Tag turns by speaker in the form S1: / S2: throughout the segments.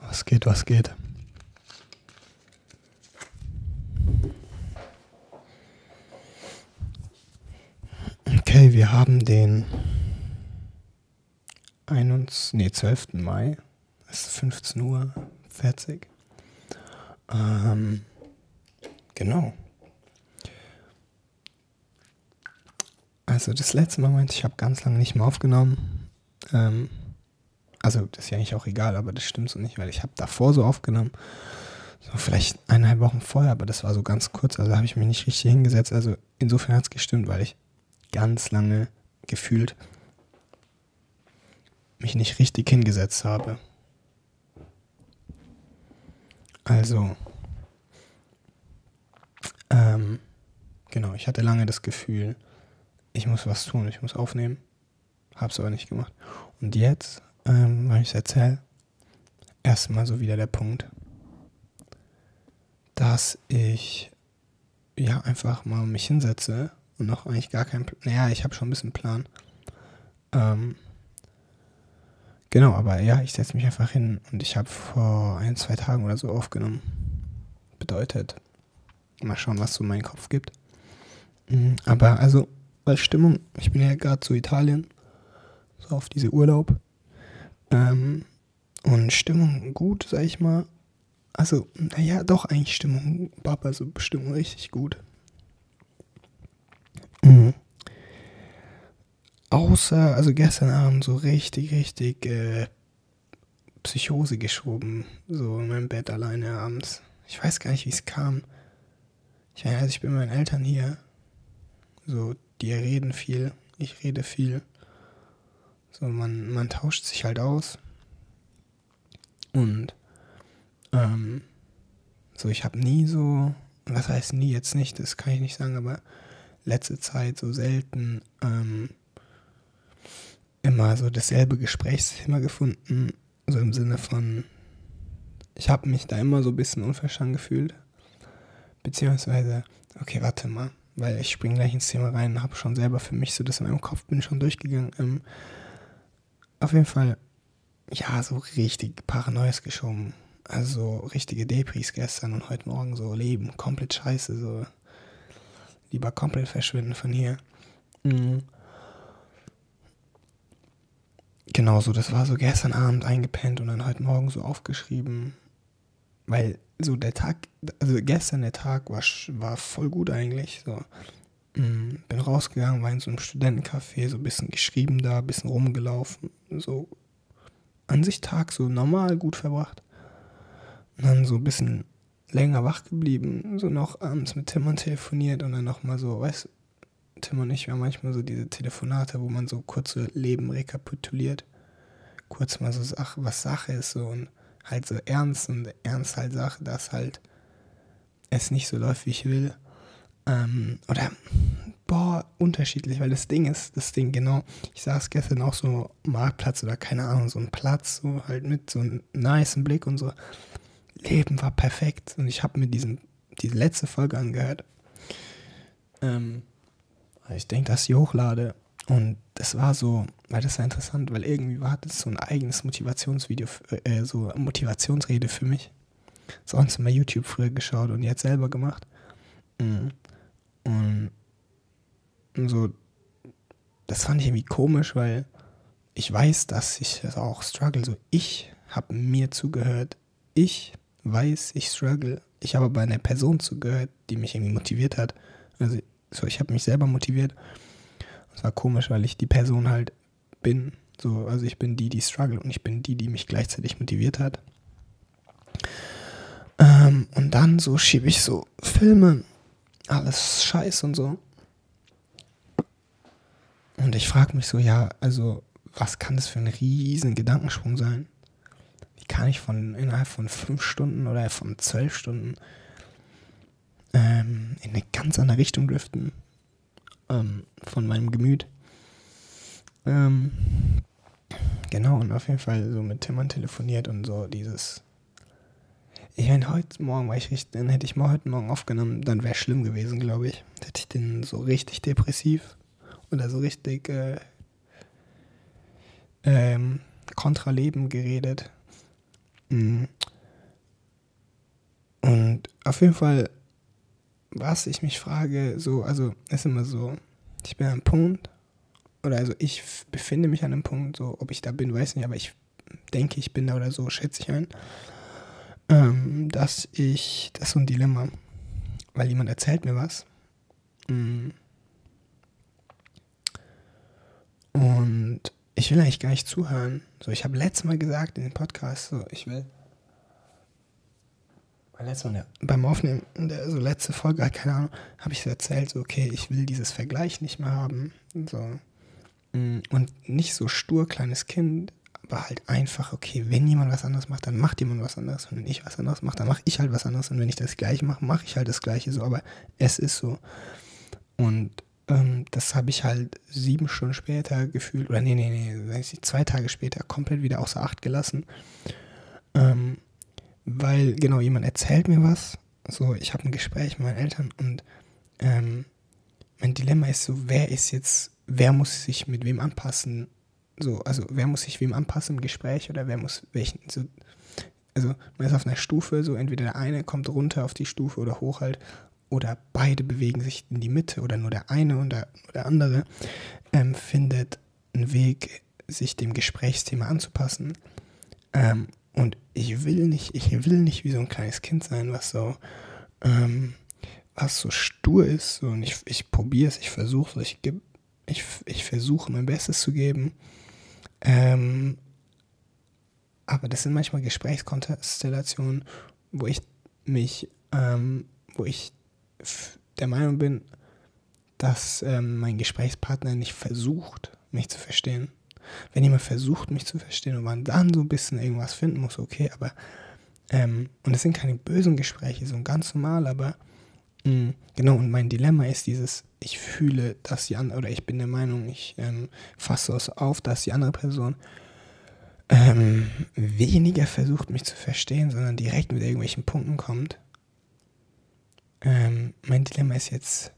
S1: Was geht, was geht? Okay, wir haben den 21, nee, 12. Mai. Es ist 15 Uhr 40. Ähm, genau. Also das letzte Mal meinte ich, habe ganz lange nicht mehr aufgenommen. Ähm, also das ist ja eigentlich auch egal, aber das stimmt so nicht, weil ich habe davor so aufgenommen. So vielleicht eineinhalb Wochen vorher, aber das war so ganz kurz, also habe ich mich nicht richtig hingesetzt. Also insofern hat es gestimmt, weil ich ganz lange gefühlt mich nicht richtig hingesetzt habe. Also, ähm, genau, ich hatte lange das Gefühl, ich muss was tun, ich muss aufnehmen. Hab's aber nicht gemacht. Und jetzt, ähm, weil ich es erzähle, erstmal so wieder der Punkt, dass ich ja einfach mal mich hinsetze und noch eigentlich gar keinen. Naja, ich habe schon ein bisschen Plan. Ähm, genau, aber ja, ich setze mich einfach hin und ich habe vor ein, zwei Tagen oder so aufgenommen. Bedeutet, mal schauen, was so mein Kopf gibt. Mhm, aber also, bei Stimmung, ich bin ja gerade zu Italien, so auf diese Urlaub. Ähm, und Stimmung gut, sag ich mal. Also, naja, doch eigentlich Stimmung, Papa, so Stimmung richtig gut. Mhm. Außer, also gestern Abend so richtig, richtig äh, Psychose geschoben. So in meinem Bett alleine abends. Ich weiß gar nicht, wie es kam. Ich meine, also ich bin mit meinen Eltern hier. So, die reden viel. Ich rede viel. So, man, man tauscht sich halt aus. Und, ähm, so, ich habe nie so, was heißt nie jetzt nicht, das kann ich nicht sagen, aber letzte Zeit so selten ähm, immer so dasselbe Gesprächsthema gefunden. So im Sinne von, ich habe mich da immer so ein bisschen unverstanden gefühlt. Beziehungsweise, okay, warte mal, weil ich springe gleich ins Thema rein, habe schon selber für mich so das in meinem Kopf bin schon durchgegangen. Ähm, auf jeden Fall, ja, so richtig Paranoias geschoben. Also richtige Depris gestern und heute Morgen so Leben, komplett scheiße, so lieber komplett verschwinden von hier. Mhm. Genau so, das war so gestern Abend eingepennt und dann heute Morgen so aufgeschrieben, weil so der Tag, also gestern der Tag war, war voll gut eigentlich, so. Mhm. Bin rausgegangen, war in so einem Studentencafé, so ein bisschen geschrieben da, ein bisschen rumgelaufen, so an sich Tag so normal gut verbracht. Und dann so ein bisschen länger wach geblieben, so noch abends mit Timon telefoniert und dann nochmal so, weißt du, Tim und ich, haben manchmal so diese Telefonate, wo man so kurze Leben rekapituliert. Kurz mal so, ach, was Sache ist so und halt so ernst und ernst halt Sache, dass halt es nicht so läuft, wie ich will. Ähm, oder, boah, unterschiedlich, weil das Ding ist, das Ding, genau, ich saß gestern auch so Marktplatz oder keine Ahnung, so ein Platz, so halt mit so einem niceen Blick und so. Leben war perfekt. Und ich habe mir diesen, diese letzte Folge angehört. Ähm, ich denke, dass ich hochlade. Und das war so, weil das war interessant, weil irgendwie war das so ein eigenes Motivationsvideo, äh, so Motivationsrede für mich. Sonst immer YouTube früher geschaut und jetzt selber gemacht. Mhm. Und, so, das fand ich irgendwie komisch, weil ich weiß, dass ich das auch struggle. So, ich habe mir zugehört. Ich weiß, ich struggle. Ich habe bei einer Person zugehört, die mich irgendwie motiviert hat. Also so, ich habe mich selber motiviert. Es war komisch, weil ich die Person halt bin. So, also ich bin die, die struggle und ich bin die, die mich gleichzeitig motiviert hat. Ähm, und dann so schiebe ich so Filme, alles Scheiß und so. Und ich frage mich so, ja, also was kann das für ein riesen Gedankensprung sein? Wie kann ich von innerhalb von fünf Stunden oder von zwölf Stunden ähm, in eine ganz andere Richtung driften ähm, von meinem Gemüt. Ähm, genau, und auf jeden Fall so mit Timmern telefoniert und so dieses. Ich meine, heute Morgen war ich richtig, dann hätte ich mal heute Morgen aufgenommen, dann wäre schlimm gewesen, glaube ich. Hätte ich den so richtig depressiv oder so richtig äh, ähm, kontra Leben geredet. Mm. Und auf jeden Fall, was ich mich frage, so, also ist immer so, ich bin einem Punkt, oder also ich befinde mich an einem Punkt, so, ob ich da bin, weiß nicht, aber ich denke, ich bin da oder so, schätze ich ein, ähm, dass ich, das ist so ein Dilemma, weil jemand erzählt mir was. Mm. Und ich will eigentlich gar nicht zuhören. So, ich habe letztes Mal gesagt in dem Podcast, so, ich will. Letztes Mal, ja, beim Aufnehmen, der so letzte Folge, keine Ahnung, habe ich so erzählt, so, okay, ich will dieses Vergleich nicht mehr haben. So. Mm, und nicht so stur, kleines Kind, aber halt einfach, okay, wenn jemand was anderes macht, dann macht jemand was anderes. Und wenn ich was anderes mache, dann mache ich halt was anderes. Und wenn ich das Gleiche mache, mache ich halt das Gleiche so. Aber es ist so. Und ähm, das habe ich halt sieben Stunden später gefühlt, oder nee, nee, nee, zwei Tage später komplett wieder außer Acht gelassen. Ähm, weil, genau, jemand erzählt mir was. So, ich habe ein Gespräch mit meinen Eltern und ähm, mein Dilemma ist so, wer ist jetzt, wer muss sich mit wem anpassen? So, also wer muss sich wem anpassen im Gespräch oder wer muss welchen, so, also man ist auf einer Stufe, so entweder der eine kommt runter auf die Stufe oder hoch halt oder beide bewegen sich in die Mitte oder nur der eine und der, der andere ähm, findet einen Weg, sich dem Gesprächsthema anzupassen. Ähm, und ich will nicht, ich will nicht wie so ein kleines Kind sein, was so, ähm, was so stur ist. So, und ich, ich probiere es, ich versuche es, ich, ich, ich versuche mein Bestes zu geben. Ähm, aber das sind manchmal Gesprächskonstellationen, wo ich mich, ähm, wo ich der Meinung bin, dass ähm, mein Gesprächspartner nicht versucht, mich zu verstehen. Wenn jemand versucht, mich zu verstehen und man dann so ein bisschen irgendwas finden muss, okay, aber, ähm, und es sind keine bösen Gespräche, so ganz normal, aber, genau, und mein Dilemma ist dieses, ich fühle, dass die andere, oder ich bin der Meinung, ich ähm, fasse es auf, dass die andere Person ähm, weniger versucht, mich zu verstehen, sondern direkt mit irgendwelchen Punkten kommt ähm, mein Dilemma ist jetzt,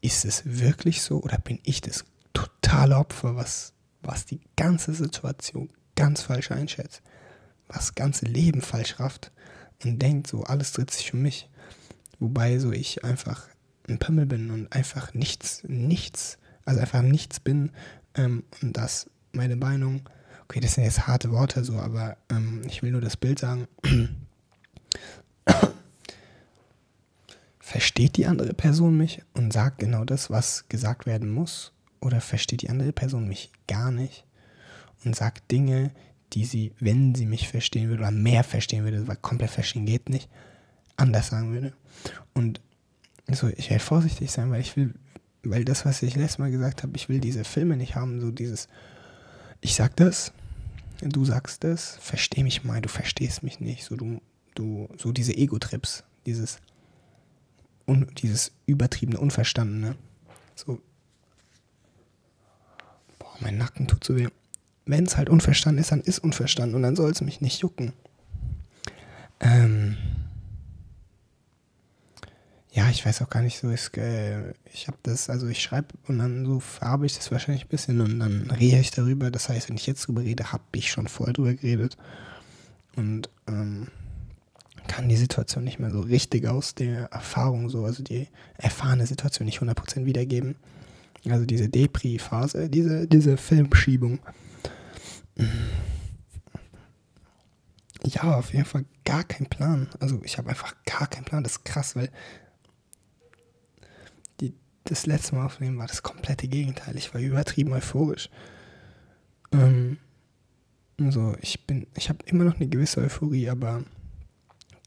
S1: ist es wirklich so oder bin ich das totale Opfer, was, was die ganze Situation ganz falsch einschätzt, was das ganze Leben falsch rafft und denkt, so alles dreht sich um mich. Wobei so ich einfach ein Pimmel bin und einfach nichts, nichts, also einfach nichts bin ähm, und dass meine Meinung, okay, das sind jetzt harte Worte so, aber ähm, ich will nur das Bild sagen, versteht die andere Person mich und sagt genau das, was gesagt werden muss? Oder versteht die andere Person mich gar nicht und sagt Dinge, die sie, wenn sie mich verstehen würde oder mehr verstehen würde, weil komplett verstehen geht nicht, anders sagen würde? Und so, ich werde vorsichtig sein, weil ich will, weil das, was ich letztes Mal gesagt habe, ich will diese Filme nicht haben, so dieses, ich sag das, du sagst das, versteh mich mal, du verstehst mich nicht, so du, du, so diese Ego-Trips, dieses, un, dieses übertriebene, unverstandene. So. Boah, mein Nacken tut so weh. Wenn es halt unverstanden ist, dann ist unverstanden und dann soll es mich nicht jucken. Ähm. Ja, ich weiß auch gar nicht so, ist, äh, ich habe das, also ich schreibe und dann so verarbeite ich das wahrscheinlich ein bisschen und dann rede ich darüber. Das heißt, wenn ich jetzt drüber rede, habe ich schon vorher drüber geredet. Und ähm, kann die Situation nicht mehr so richtig aus der Erfahrung, so, also die erfahrene Situation nicht 100% wiedergeben. Also diese Depri-Phase, diese, diese Filmschiebung. Ja, auf jeden Fall gar kein Plan. Also ich habe einfach gar keinen Plan. Das ist krass, weil das letzte Mal aufnehmen war das komplette Gegenteil. Ich war übertrieben euphorisch. Ähm, also ich bin, ich habe immer noch eine gewisse Euphorie, aber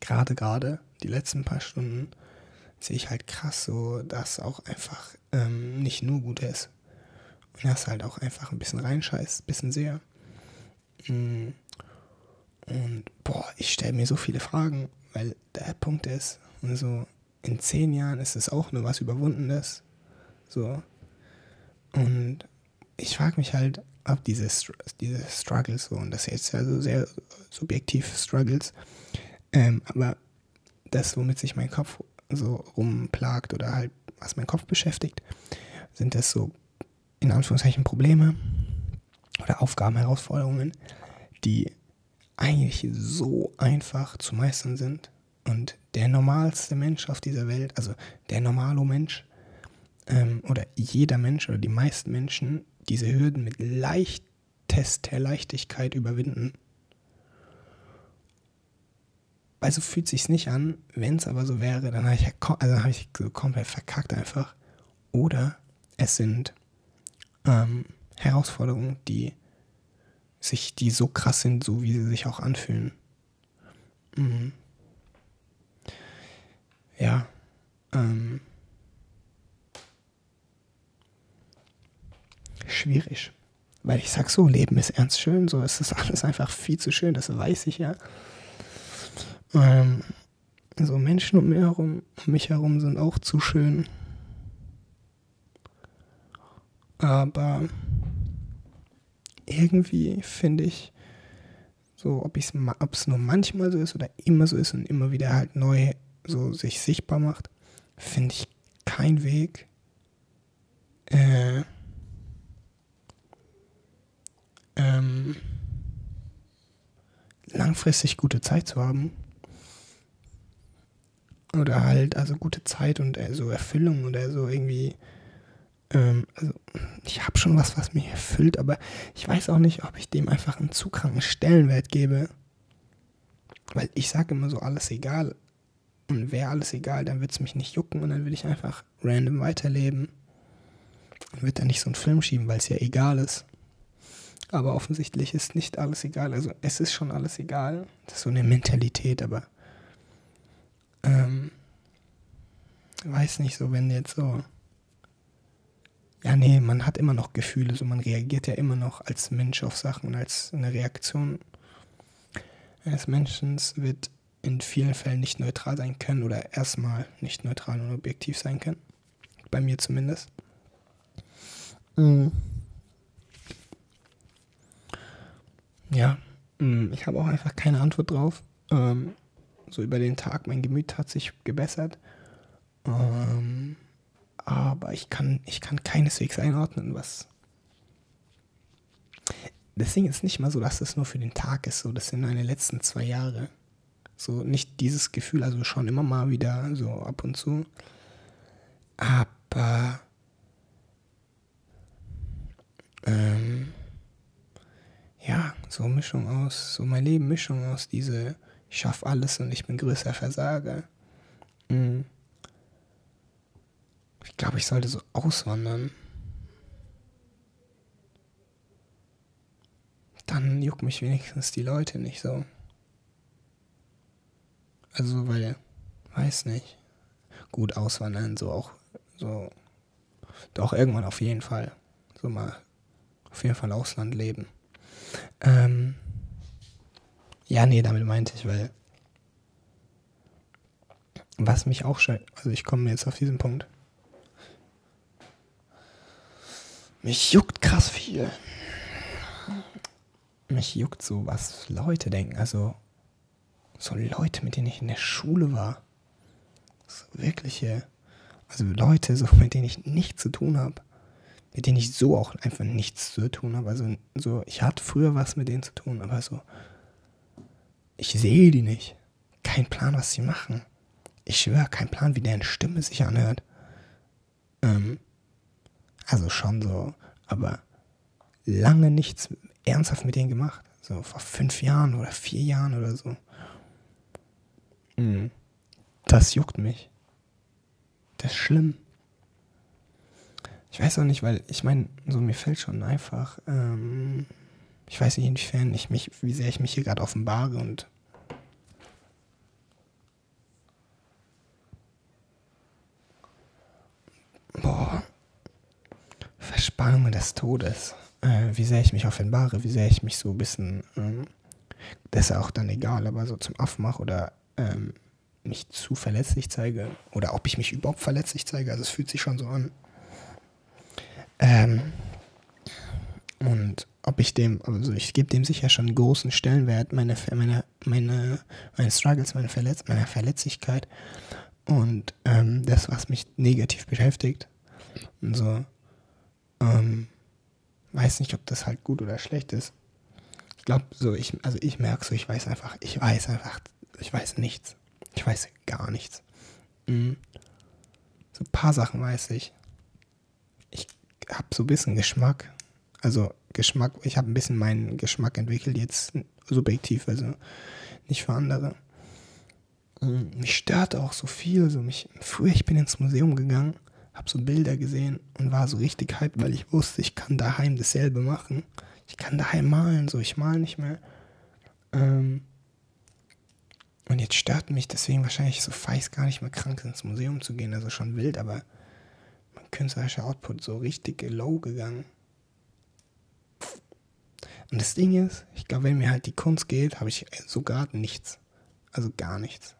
S1: gerade, gerade die letzten paar Stunden sehe ich halt krass so, dass auch einfach ähm, nicht nur gut ist. Und dass halt auch einfach ein bisschen reinscheißt, ein bisschen sehr. Mm. Und boah, ich stelle mir so viele Fragen, weil der Punkt ist, und so in zehn Jahren ist es auch nur was Überwundenes. So. Und ich frage mich halt, ob diese, diese Struggles so, und das ist jetzt also sehr subjektiv Struggles, ähm, aber das, womit sich mein Kopf so rumplagt oder halt was mein Kopf beschäftigt, sind das so in Anführungszeichen Probleme oder Aufgaben, Herausforderungen, die eigentlich so einfach zu meistern sind. Und der normalste Mensch auf dieser Welt, also der normale Mensch, ähm, oder jeder Mensch oder die meisten Menschen diese Hürden mit leichtester Leichtigkeit überwinden. Also fühlt sich nicht an, wenn es aber so wäre, dann habe ich, also hab ich so komplett verkackt einfach. Oder es sind ähm, Herausforderungen, die sich, die so krass sind, so wie sie sich auch anfühlen. Mhm. Ja. Ähm, schwierig. Weil ich sag so, Leben ist ernst schön, so es ist alles einfach viel zu schön, das weiß ich ja. Ähm, so Menschen um mich herum, um mich herum sind auch zu schön. Aber irgendwie finde ich, so ob es nur manchmal so ist oder immer so ist und immer wieder halt neu so sich sichtbar macht, finde ich kein Weg, äh, ähm, langfristig gute Zeit zu haben. Oder halt, also gute Zeit und äh, so Erfüllung oder so irgendwie. Ähm, also ich habe schon was, was mich erfüllt, aber ich weiß auch nicht, ob ich dem einfach einen zu kranken Stellenwert gebe. Weil ich sage immer so, alles egal. Und wäre alles egal, dann würde es mich nicht jucken und dann würde ich einfach random weiterleben. Und würde dann nicht so einen Film schieben, weil es ja egal ist. Aber offensichtlich ist nicht alles egal. Also es ist schon alles egal. Das ist so eine Mentalität, aber ähm, weiß nicht so, wenn jetzt so. Ja, nee, man hat immer noch Gefühle, so man reagiert ja immer noch als Mensch auf Sachen und als eine Reaktion eines Menschen wird in vielen Fällen nicht neutral sein können oder erstmal nicht neutral und objektiv sein können. Bei mir zumindest. Mhm. Ja, mm, ich habe auch einfach keine Antwort drauf. Ähm, so über den Tag, mein Gemüt hat sich gebessert. Ähm, aber ich kann, ich kann keineswegs einordnen, was. Das Ding ist nicht mal so, dass es nur für den Tag ist. So, das sind meine letzten zwei Jahre. So, nicht dieses Gefühl, also schon immer mal wieder, so ab und zu. Aber. Ähm, so Mischung aus, so mein Leben, Mischung aus diese, ich schaffe alles und ich bin größer Versager. Mhm. Ich glaube, ich sollte so auswandern. Dann juckt mich wenigstens die Leute nicht so. Also, weil, weiß nicht. Gut auswandern, so auch, so, doch irgendwann auf jeden Fall. So mal, auf jeden Fall Ausland leben. Ähm, ja, nee, damit meinte ich, weil was mich auch schon, also ich komme jetzt auf diesen Punkt. Mich juckt krass viel. Mich juckt so, was Leute denken. Also so Leute, mit denen ich in der Schule war. So wirkliche, also Leute, so mit denen ich nichts zu tun habe mit denen ich so auch einfach nichts zu tun habe. Also so, ich hatte früher was mit denen zu tun, aber so, ich sehe die nicht. Kein Plan, was sie machen. Ich schwöre, kein Plan, wie deren Stimme sich anhört. Ähm, also schon so, aber lange nichts ernsthaft mit denen gemacht. So vor fünf Jahren oder vier Jahren oder so. Mhm. Das juckt mich. Das ist schlimm. Ich weiß auch nicht, weil ich meine, so mir fällt schon einfach, ähm, ich weiß nicht, inwiefern ich mich, wie sehr ich mich hier gerade offenbare und boah, Verspannungen des Todes, äh, wie sehr ich mich offenbare, wie sehr ich mich so ein bisschen, ähm, das ist ja auch dann egal, aber so zum Affen mache oder ähm, mich zu verletzlich zeige oder ob ich mich überhaupt verletzlich zeige, also es fühlt sich schon so an. Ähm, und ob ich dem, also ich gebe dem sicher schon einen großen Stellenwert, meine, meine, meine, meine Struggles, meine, Verletz, meine Verletzlichkeit und ähm, das, was mich negativ beschäftigt. Und so, ähm, weiß nicht, ob das halt gut oder schlecht ist. Ich glaube, so, ich, also ich merke so, ich weiß einfach, ich weiß einfach, ich weiß nichts. Ich weiß gar nichts. Mhm. So ein paar Sachen weiß ich. Habe so ein bisschen Geschmack. Also Geschmack, ich habe ein bisschen meinen Geschmack entwickelt, jetzt subjektiv, also nicht für andere. Mhm. Mich stört auch so viel. So mich, früher, ich bin ins Museum gegangen, habe so Bilder gesehen und war so richtig hyped, weil ich wusste, ich kann daheim dasselbe machen. Ich kann daheim malen, so ich mal nicht mehr. Ähm, und jetzt stört mich deswegen wahrscheinlich so feist gar nicht mehr krank ins Museum zu gehen. Also schon wild, aber künstlerischer Output so richtig low gegangen. Und das Ding ist, ich glaube, wenn mir halt die Kunst geht, habe ich sogar nichts. Also gar nichts.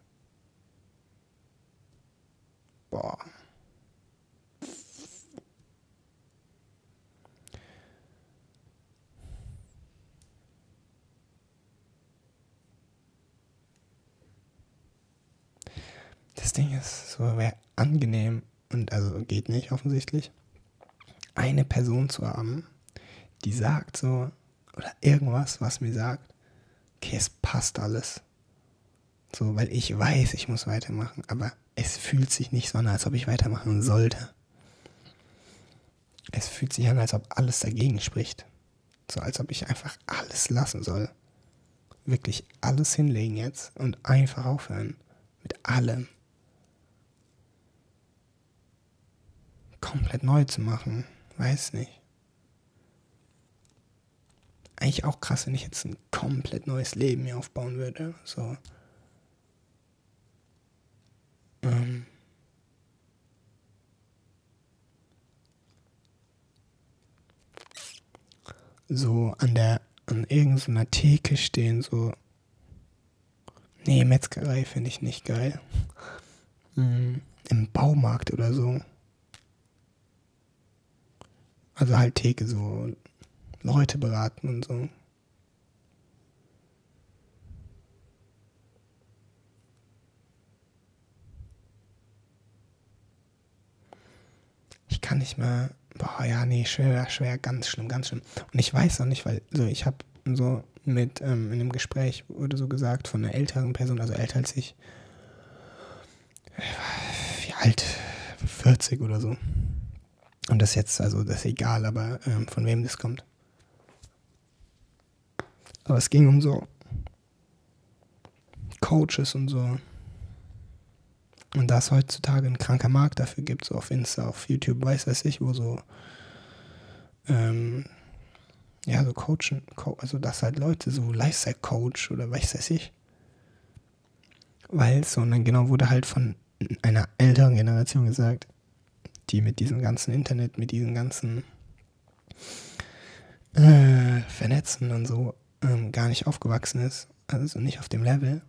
S1: Boah. Das Ding ist, so wäre angenehm und also geht nicht offensichtlich, eine Person zu haben, die sagt so, oder irgendwas, was mir sagt, okay, es passt alles. So, weil ich weiß, ich muss weitermachen, aber es fühlt sich nicht so an, als ob ich weitermachen sollte. Es fühlt sich an, als ob alles dagegen spricht. So, als ob ich einfach alles lassen soll. Wirklich alles hinlegen jetzt und einfach aufhören. Mit allem. Komplett neu zu machen. Weiß nicht. Eigentlich auch krass, wenn ich jetzt ein komplett neues Leben mir aufbauen würde. So. Ähm. So an der, an irgendeiner Theke stehen, so. Nee, Metzgerei finde ich nicht geil. Mhm. Im Baumarkt oder so. Also halt Theke, so Leute beraten und so. Ich kann nicht mehr. Boah, ja, nee, schwer, schwer, ganz schlimm, ganz schlimm. Und ich weiß auch nicht, weil so ich habe so mit ähm, in einem Gespräch wurde so gesagt von einer älteren Person, also älter als ich, wie alt, 40 oder so. Und das jetzt, also das ist egal, aber ähm, von wem das kommt. Aber es ging um so Coaches und so. Und da es heutzutage ein kranker Markt dafür gibt, so auf Insta, auf YouTube, weiß weiß ich, wo so, ähm, ja, so coachen, also dass halt Leute so Lifestyle-Coach oder weiß weiß ich. Weil so, und dann genau wurde halt von einer älteren Generation gesagt, die mit diesem ganzen Internet, mit diesem ganzen äh, Vernetzen und so ähm, gar nicht aufgewachsen ist, also nicht auf dem Level,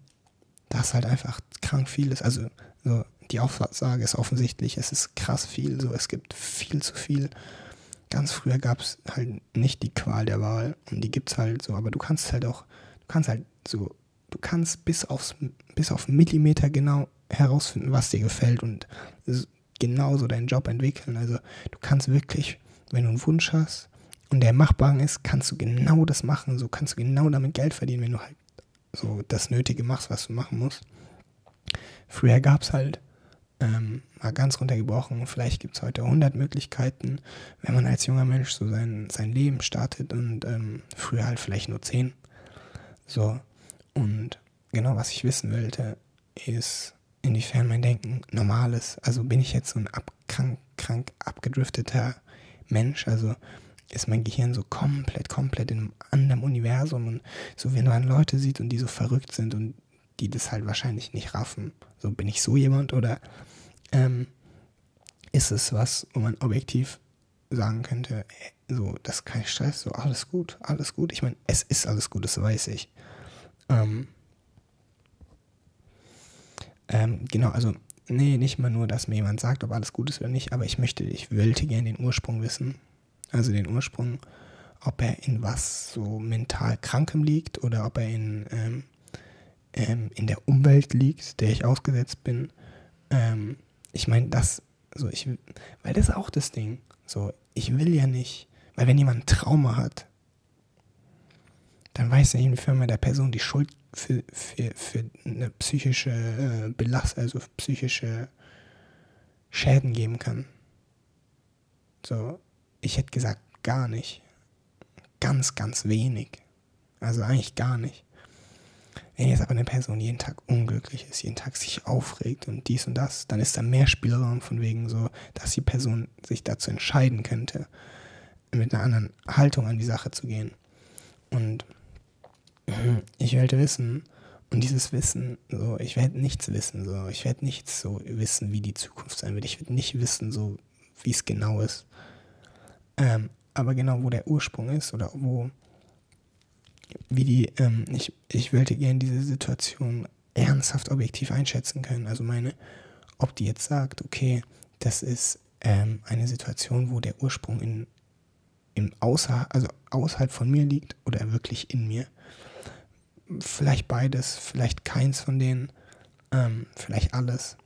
S1: dass halt einfach krank viel ist. Also so, die Aussage ist offensichtlich, es ist krass viel, so es gibt viel zu viel. Ganz früher gab es halt nicht die Qual der Wahl und die gibt es halt so, aber du kannst halt auch, du kannst halt so, du kannst bis aufs, bis auf Millimeter genau herausfinden, was dir gefällt und genauso deinen Job entwickeln. Also du kannst wirklich, wenn du einen Wunsch hast und der machbar ist, kannst du genau das machen. So kannst du genau damit Geld verdienen, wenn du halt so das Nötige machst, was du machen musst. Früher gab es halt ähm, mal ganz runtergebrochen, vielleicht gibt es heute 100 Möglichkeiten, wenn man als junger Mensch so sein, sein Leben startet und ähm, früher halt vielleicht nur 10. So, und genau was ich wissen wollte, ist, inwiefern mein Denken normal ist. Also bin ich jetzt so ein abkrank, krank abgedrifteter Mensch, also ist mein Gehirn so komplett, komplett in einem anderen Universum und so, wenn man Leute sieht und die so verrückt sind und die das halt wahrscheinlich nicht raffen, so bin ich so jemand oder ähm, ist es was, wo man objektiv sagen könnte, so, das ist kein Stress, so alles gut, alles gut. Ich meine, es ist alles gut, das weiß ich. Ähm, ähm, genau, also, nee, nicht mal nur, dass mir jemand sagt, ob alles gut ist oder nicht, aber ich möchte, ich wollte gerne den Ursprung wissen. Also den Ursprung, ob er in was so mental Krankem liegt oder ob er in, ähm, ähm, in der Umwelt liegt, der ich ausgesetzt bin. Ähm, ich meine, das, so ich, weil das ist auch das Ding. So, ich will ja nicht, weil wenn jemand ein Trauma hat, dann weiß ich, inwiefern man der Person die Schuld für, für, für eine psychische äh, Belastung, also psychische Schäden geben kann. So, ich hätte gesagt, gar nicht. Ganz, ganz wenig. Also eigentlich gar nicht. Wenn jetzt aber eine Person jeden Tag unglücklich ist, jeden Tag sich aufregt und dies und das, dann ist da mehr Spielraum von wegen so, dass die Person sich dazu entscheiden könnte, mit einer anderen Haltung an die Sache zu gehen. Und ich werde wissen, und dieses Wissen, so, ich werde nichts wissen, so, ich werde nichts so wissen, wie die Zukunft sein wird. Ich werde nicht wissen, so, wie es genau ist. Ähm, aber genau, wo der Ursprung ist oder wo, wie die, ähm, ich, ich wollte gerne diese Situation ernsthaft objektiv einschätzen können. Also meine, ob die jetzt sagt, okay, das ist ähm, eine Situation, wo der Ursprung in, in außer, also außerhalb von mir liegt oder wirklich in mir. Vielleicht beides, vielleicht keins von denen, ähm, vielleicht alles.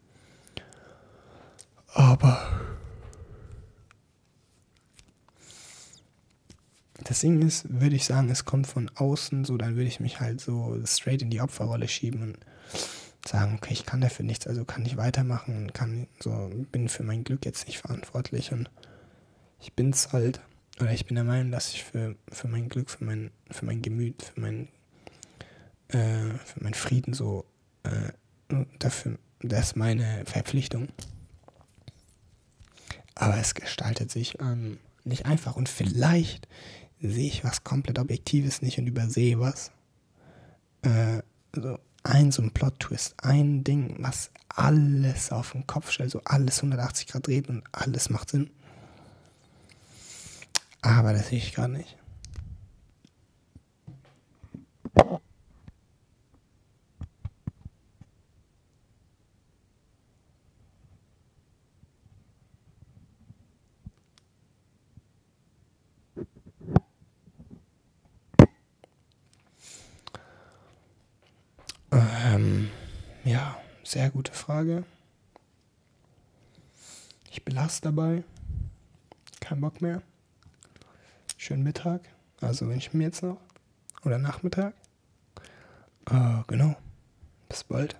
S1: Aber das Ding ist, würde ich sagen, es kommt von außen, so dann würde ich mich halt so straight in die Opferrolle schieben und sagen, okay, ich kann dafür nichts, also kann ich weitermachen und kann so, bin für mein Glück jetzt nicht verantwortlich und ich bin's halt, oder ich bin der Meinung, dass ich für, für mein Glück, für mein, für mein Gemüt, für mein, äh, für meinen Frieden so, äh, dafür, das ist meine Verpflichtung. Aber es gestaltet sich ähm, nicht einfach und vielleicht sehe ich was komplett Objektives nicht und übersehe was. Äh, so ein so ein Plot-Twist, ein Ding, was alles auf den Kopf stellt, so alles 180 Grad dreht und alles macht Sinn. Aber das sehe ich gerade nicht. Ähm, ja, Frage. Ich belasse dabei. Kein Bock mehr. Schönen Mittag. Also wünsche ich mir jetzt noch. Oder Nachmittag. Äh, genau. Bis bald.